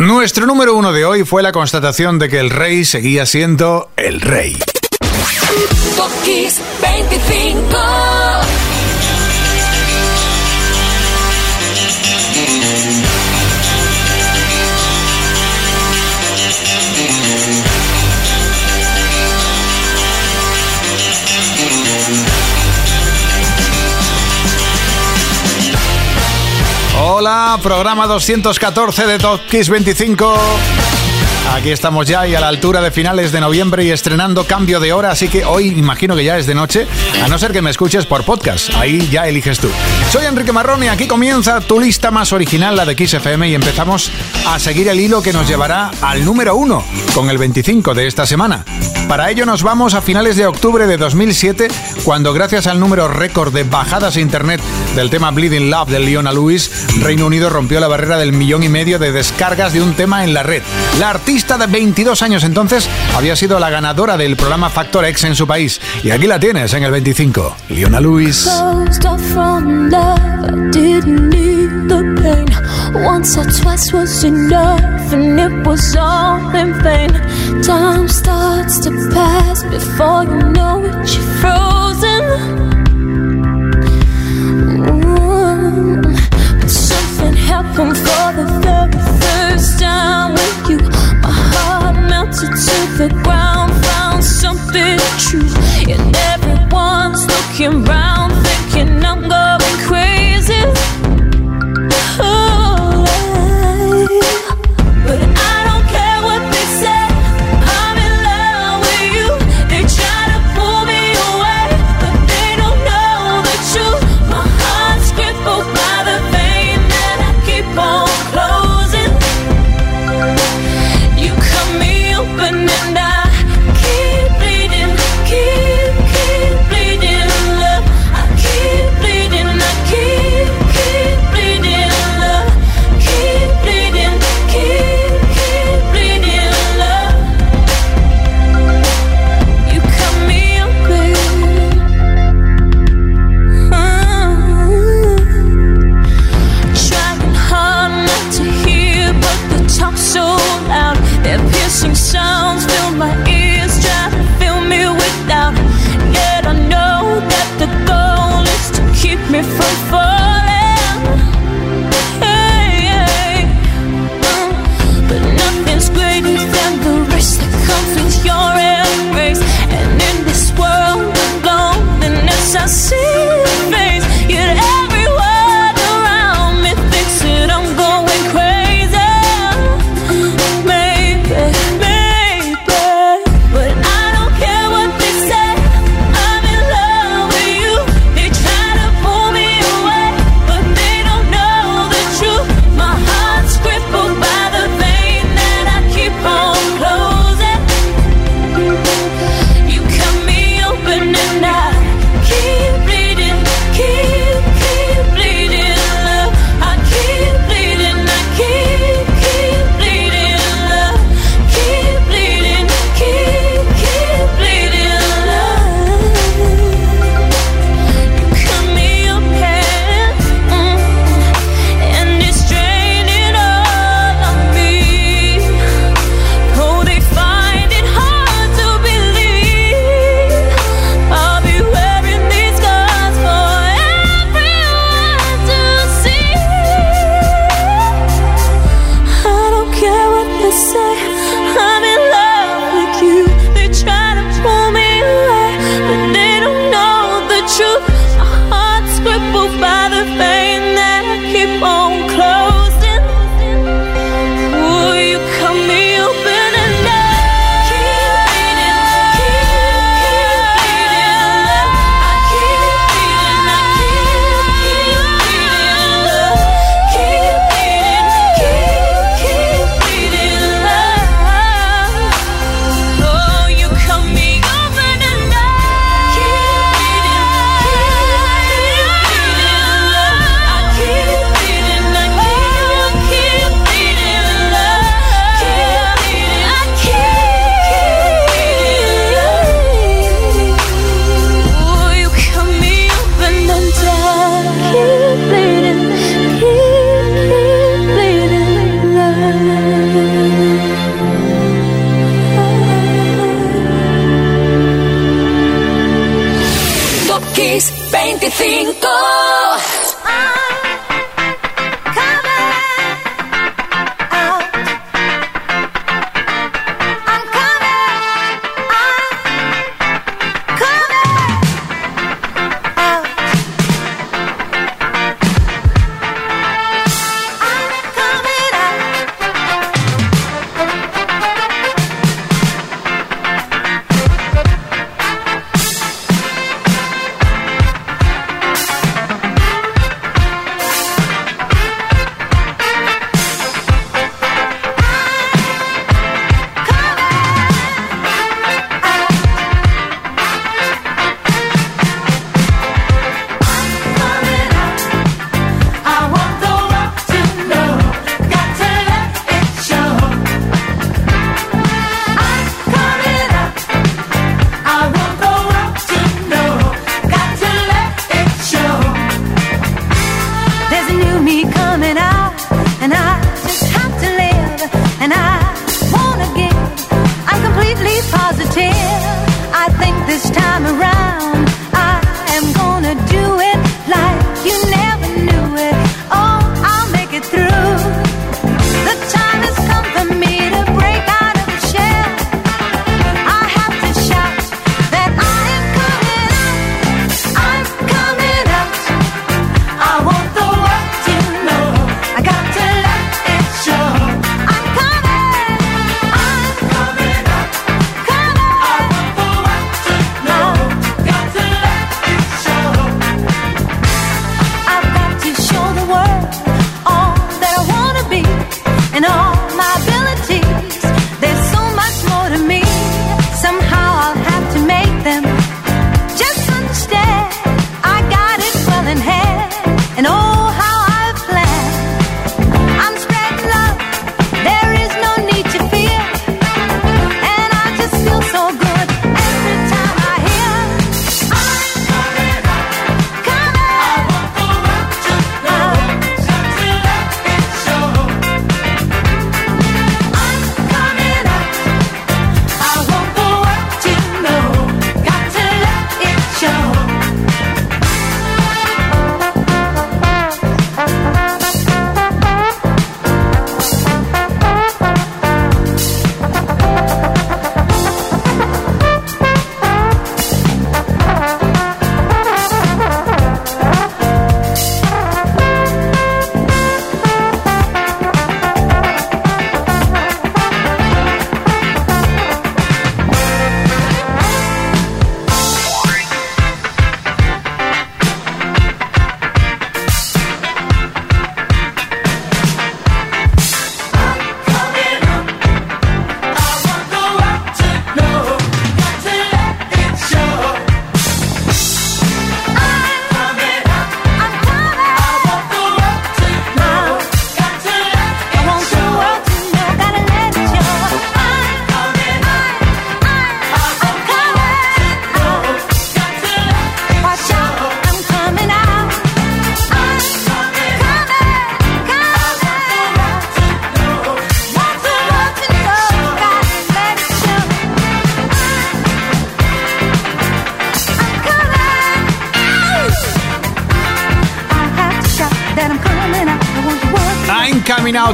Nuestro número uno de hoy fue la constatación de que el rey seguía siendo el rey. Top Kiss 25. Hola, programa 214 de Top Kiss 25. Aquí estamos ya y a la altura de finales de noviembre y estrenando cambio de hora, así que hoy imagino que ya es de noche, a no ser que me escuches por podcast, ahí ya eliges tú. Soy Enrique Marrón y aquí comienza tu lista más original, la de Kiss FM, y empezamos a seguir el hilo que nos llevará al número uno, con el 25 de esta semana. Para ello nos vamos a finales de octubre de 2007, cuando gracias al número récord de bajadas a internet del tema Bleeding Love de Leona Lewis, Reino Unido rompió la barrera del millón y medio de descargas de un tema en la red. La artista de 22 años entonces había sido la ganadora del programa Factor X en su país. Y aquí la tienes en el 25, Leona Lewis. it was in the very first. Melted to the ground, found something true. And everyone's looking round, thinking I'm going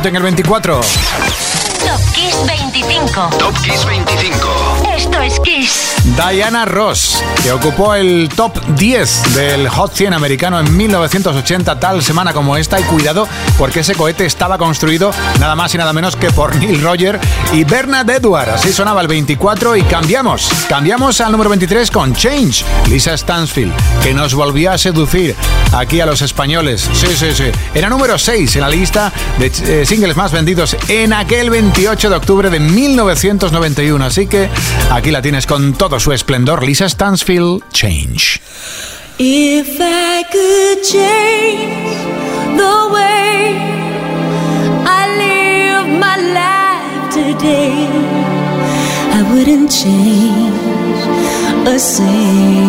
en el 24. Top Kiss 25. Top Kiss 25. Esto es Kiss. Diana Ross, que ocupó el top 10 del Hot 100 americano en 1980, tal semana como esta. Y cuidado, porque ese cohete estaba construido nada más y nada menos que por Neil Roger y Bernard Edward. Así sonaba el 24 y cambiamos. Cambiamos al número 23 con Change, Lisa Stansfield, que nos volvió a seducir aquí a los españoles. Sí, sí, sí. Era número 6 en la lista de eh, singles más vendidos en aquel 28 de octubre de 1991. Así que aquí la tienes con todo su esplendor, Lisa Stansfield, Change. If I could change the way I live my life today, I wouldn't change a single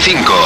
25.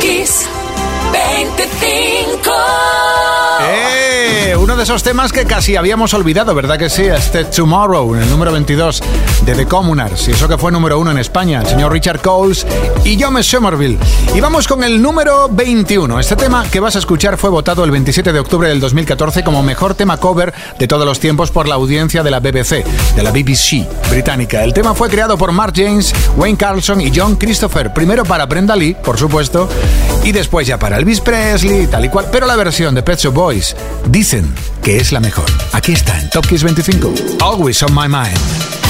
Kiss 25 temas que casi habíamos olvidado, ¿verdad que sí? Este Tomorrow, en el número 22 de The Communards, y eso que fue número uno en España, el señor Richard Coles y John Somerville. Y vamos con el número 21. Este tema que vas a escuchar fue votado el 27 de octubre del 2014 como mejor tema cover de todos los tiempos por la audiencia de la BBC, de la BBC británica. El tema fue creado por Mark James, Wayne Carlson y John Christopher, primero para Brenda Lee, por supuesto, y después ya para Elvis Presley, tal y cual. Pero la versión de Pet Shop Boys dicen que es la mejor. Aquí está en Top Kiss 25. Always on my mind.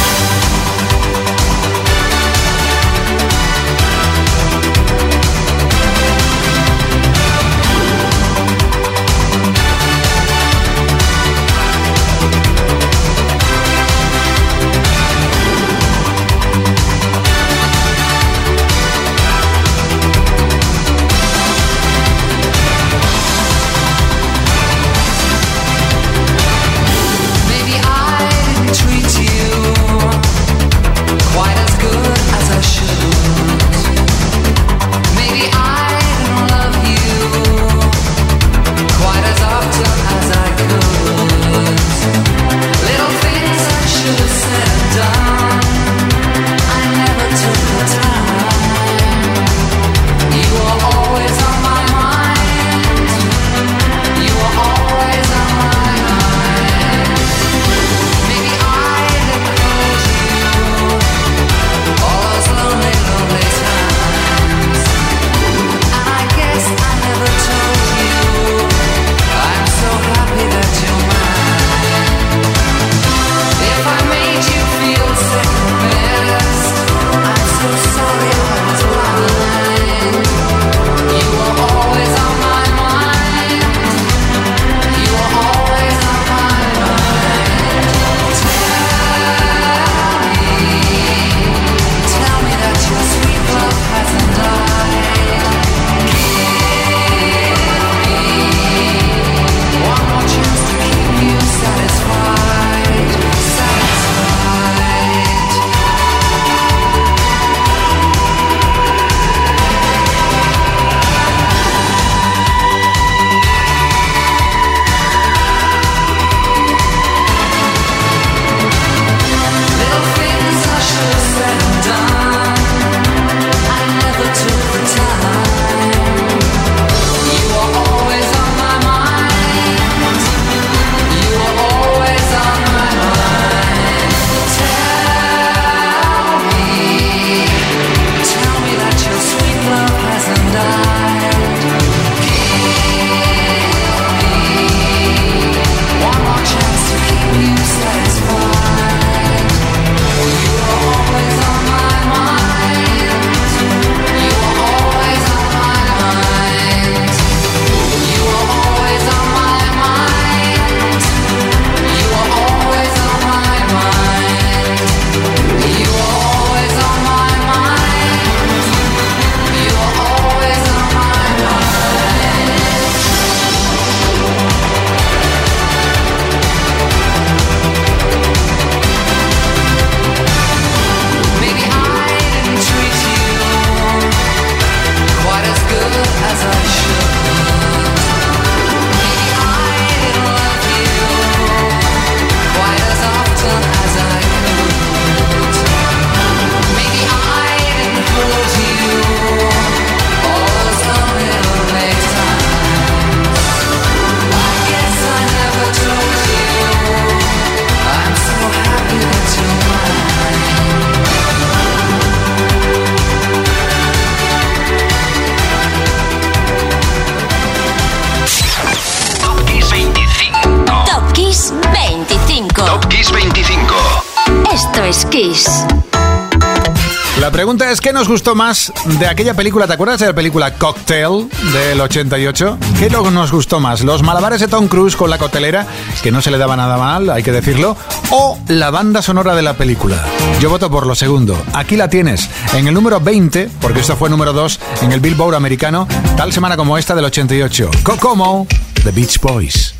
Nos gustó más de aquella película? ¿Te acuerdas de la película Cocktail del 88? ¿Qué nos gustó más? ¿Los malabares de Tom Cruise con la cotelera, que no se le daba nada mal, hay que decirlo? ¿O la banda sonora de la película? Yo voto por lo segundo. Aquí la tienes, en el número 20, porque esto fue número 2 en el Billboard americano, tal semana como esta del 88. Kokomo, The Beach Boys.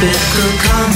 bitter Come.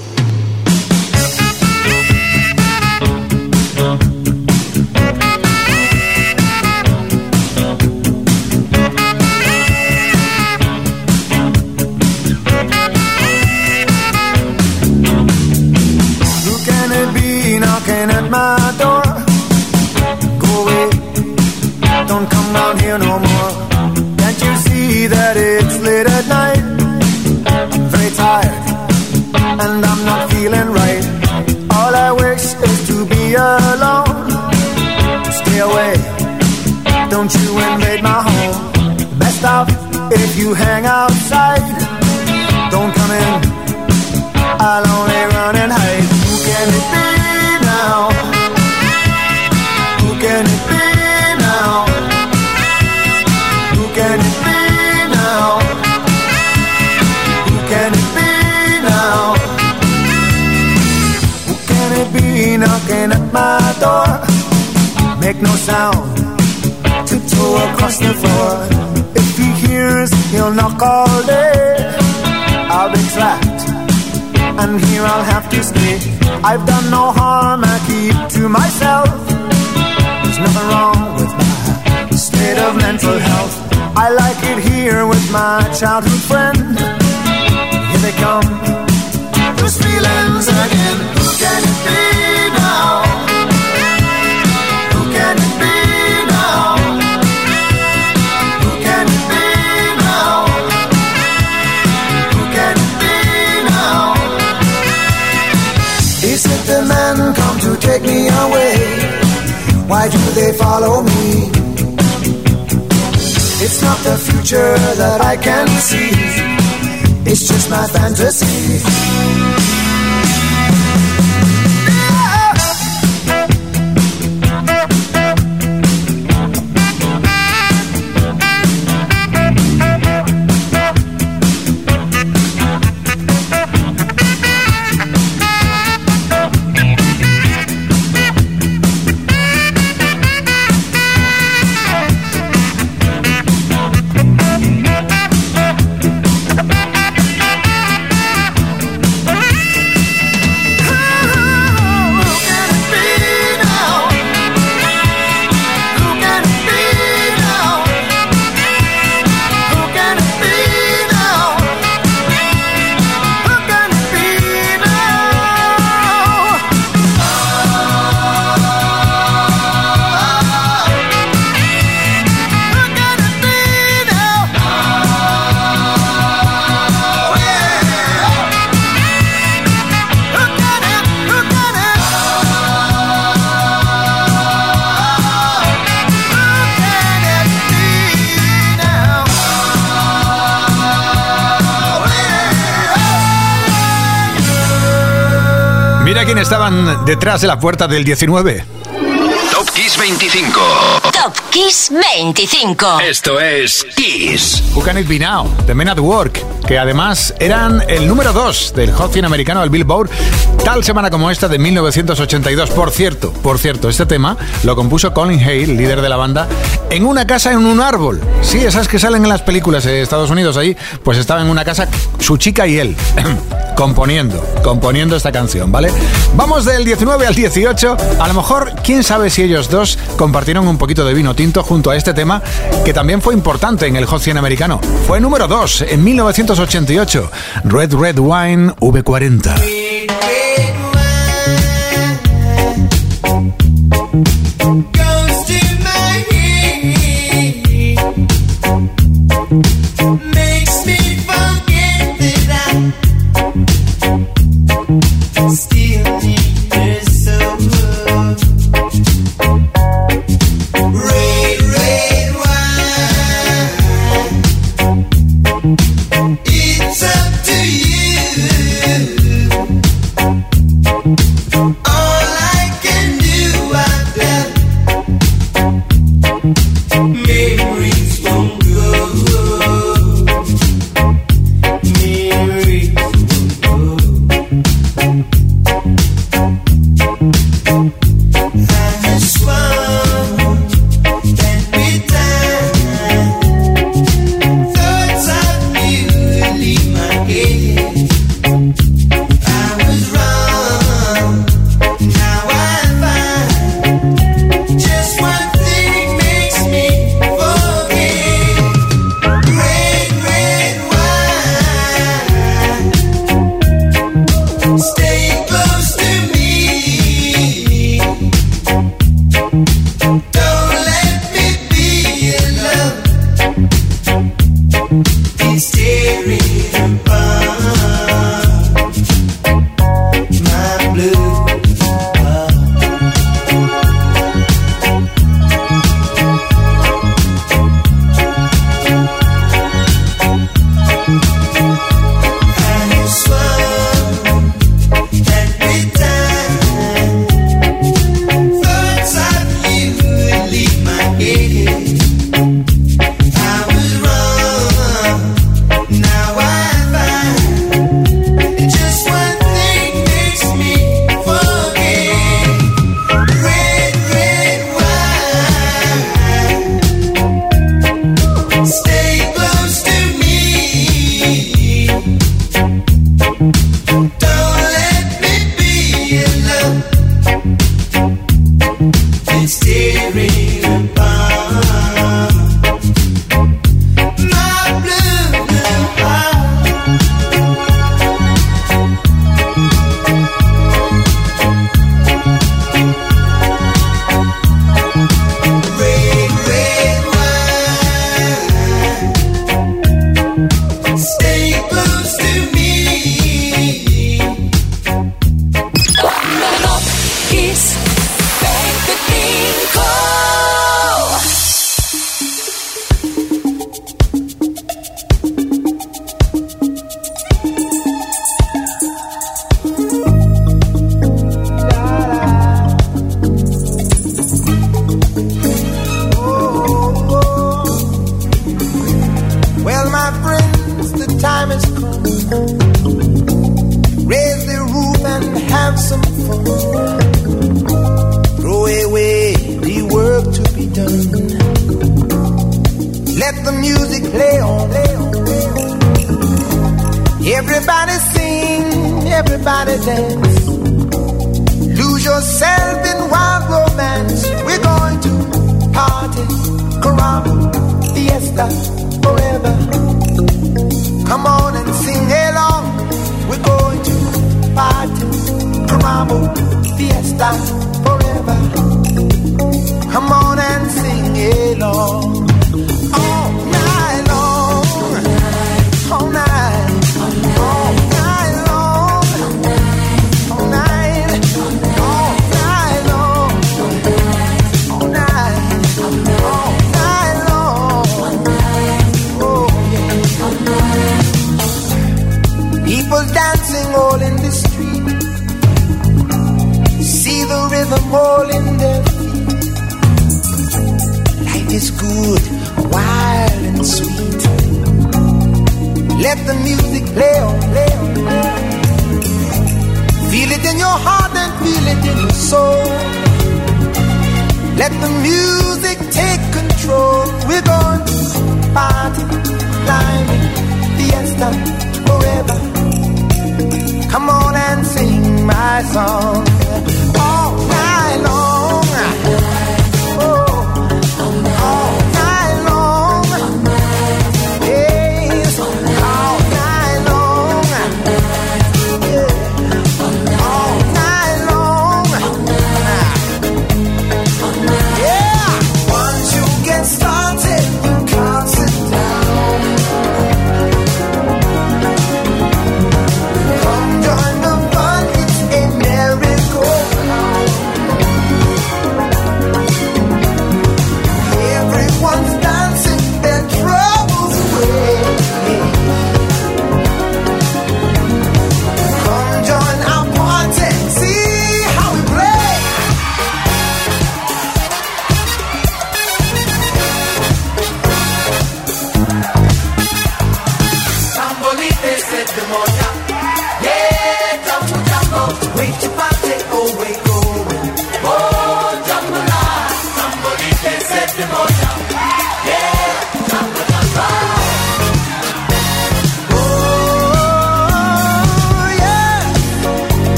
mental health. I like it here with my childhood friend. Here they come. Those feelings again. Who can it be now? Who can it be now? Who can it be now? Who can it be now? Is it the man come to take me away? Why do they follow me? Future that I can see. It's just my fantasy. Mira quién estaban detrás de la puerta del 19. Top Kiss 25. Top Kiss 25. Esto es Kiss. Who Can It Be Now, de Men at Work, que además eran el número 2 del Hot 100 americano del Billboard, tal semana como esta de 1982. Por cierto, por cierto, este tema lo compuso Colin Hale, líder de la banda, en una casa en un árbol. Sí, esas que salen en las películas de Estados Unidos ahí, pues estaba en una casa su chica y él, componiendo, componiendo esta canción, ¿vale? Vamos del 19 al 18, a lo mejor, quién sabe si ellos dos compartieron un poquito de vino tinto junto a este tema, que también fue importante en el Hot 100 americano. Fue número 2 en 1988, Red Red Wine V40. Goes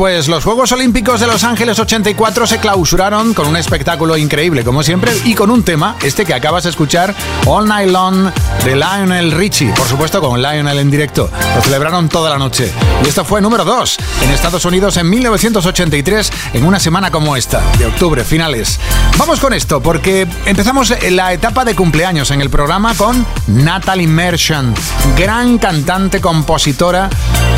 pues los Juegos Olímpicos de Los Ángeles 84 se clausuraron con un espectáculo increíble, como siempre, y con un tema, este que acabas de escuchar, All Night Long, de Lionel Richie, por supuesto con Lionel en directo. Lo celebraron toda la noche. Y esto fue número 2 en Estados Unidos en 1983, en una semana como esta, de octubre, finales. Vamos con esto, porque empezamos la etapa de cumpleaños en el programa con Natalie Merchant, gran cantante, compositora,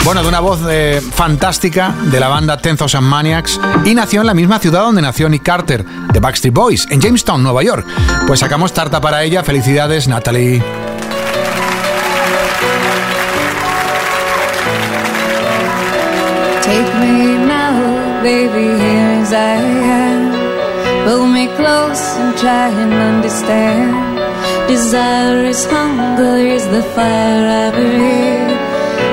bueno, de una voz eh, fantástica de la banda Ten Thousand Maniacs y nació en la misma ciudad donde nació Nick Carter, de Backstreet Boys, en Jamestown, Nueva York. Pues sacamos tarta para ella. Felicidades, Natalie. Take me now, baby, here as I am. Pull me close and try and understand. Desire is hunger, is the fire I breathe.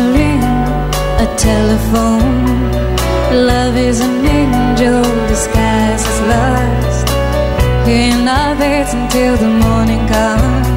answering a telephone. Love is an angel disguised as lust. in love it until the morning comes.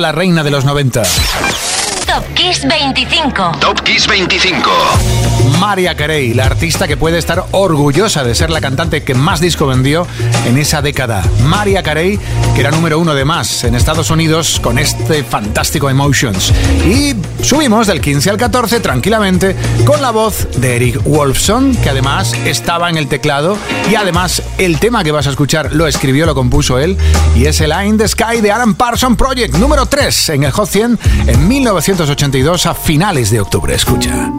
La reina de los 90. Top Kiss 25. Top Kiss 25. Maria Carey, la artista que puede estar orgullosa de ser la cantante que más disco vendió en esa década. Maria Carey, que era número uno de más en Estados Unidos con este fantástico Emotions. Y subimos del 15 al 14 tranquilamente con la voz de Eric Wolfson, que además estaba en el teclado y además el tema que vas a escuchar lo escribió, lo compuso él y es el In the Sky de Alan Parsons Project, número 3 en el Hot 100 en 1982 a finales de octubre. Escucha.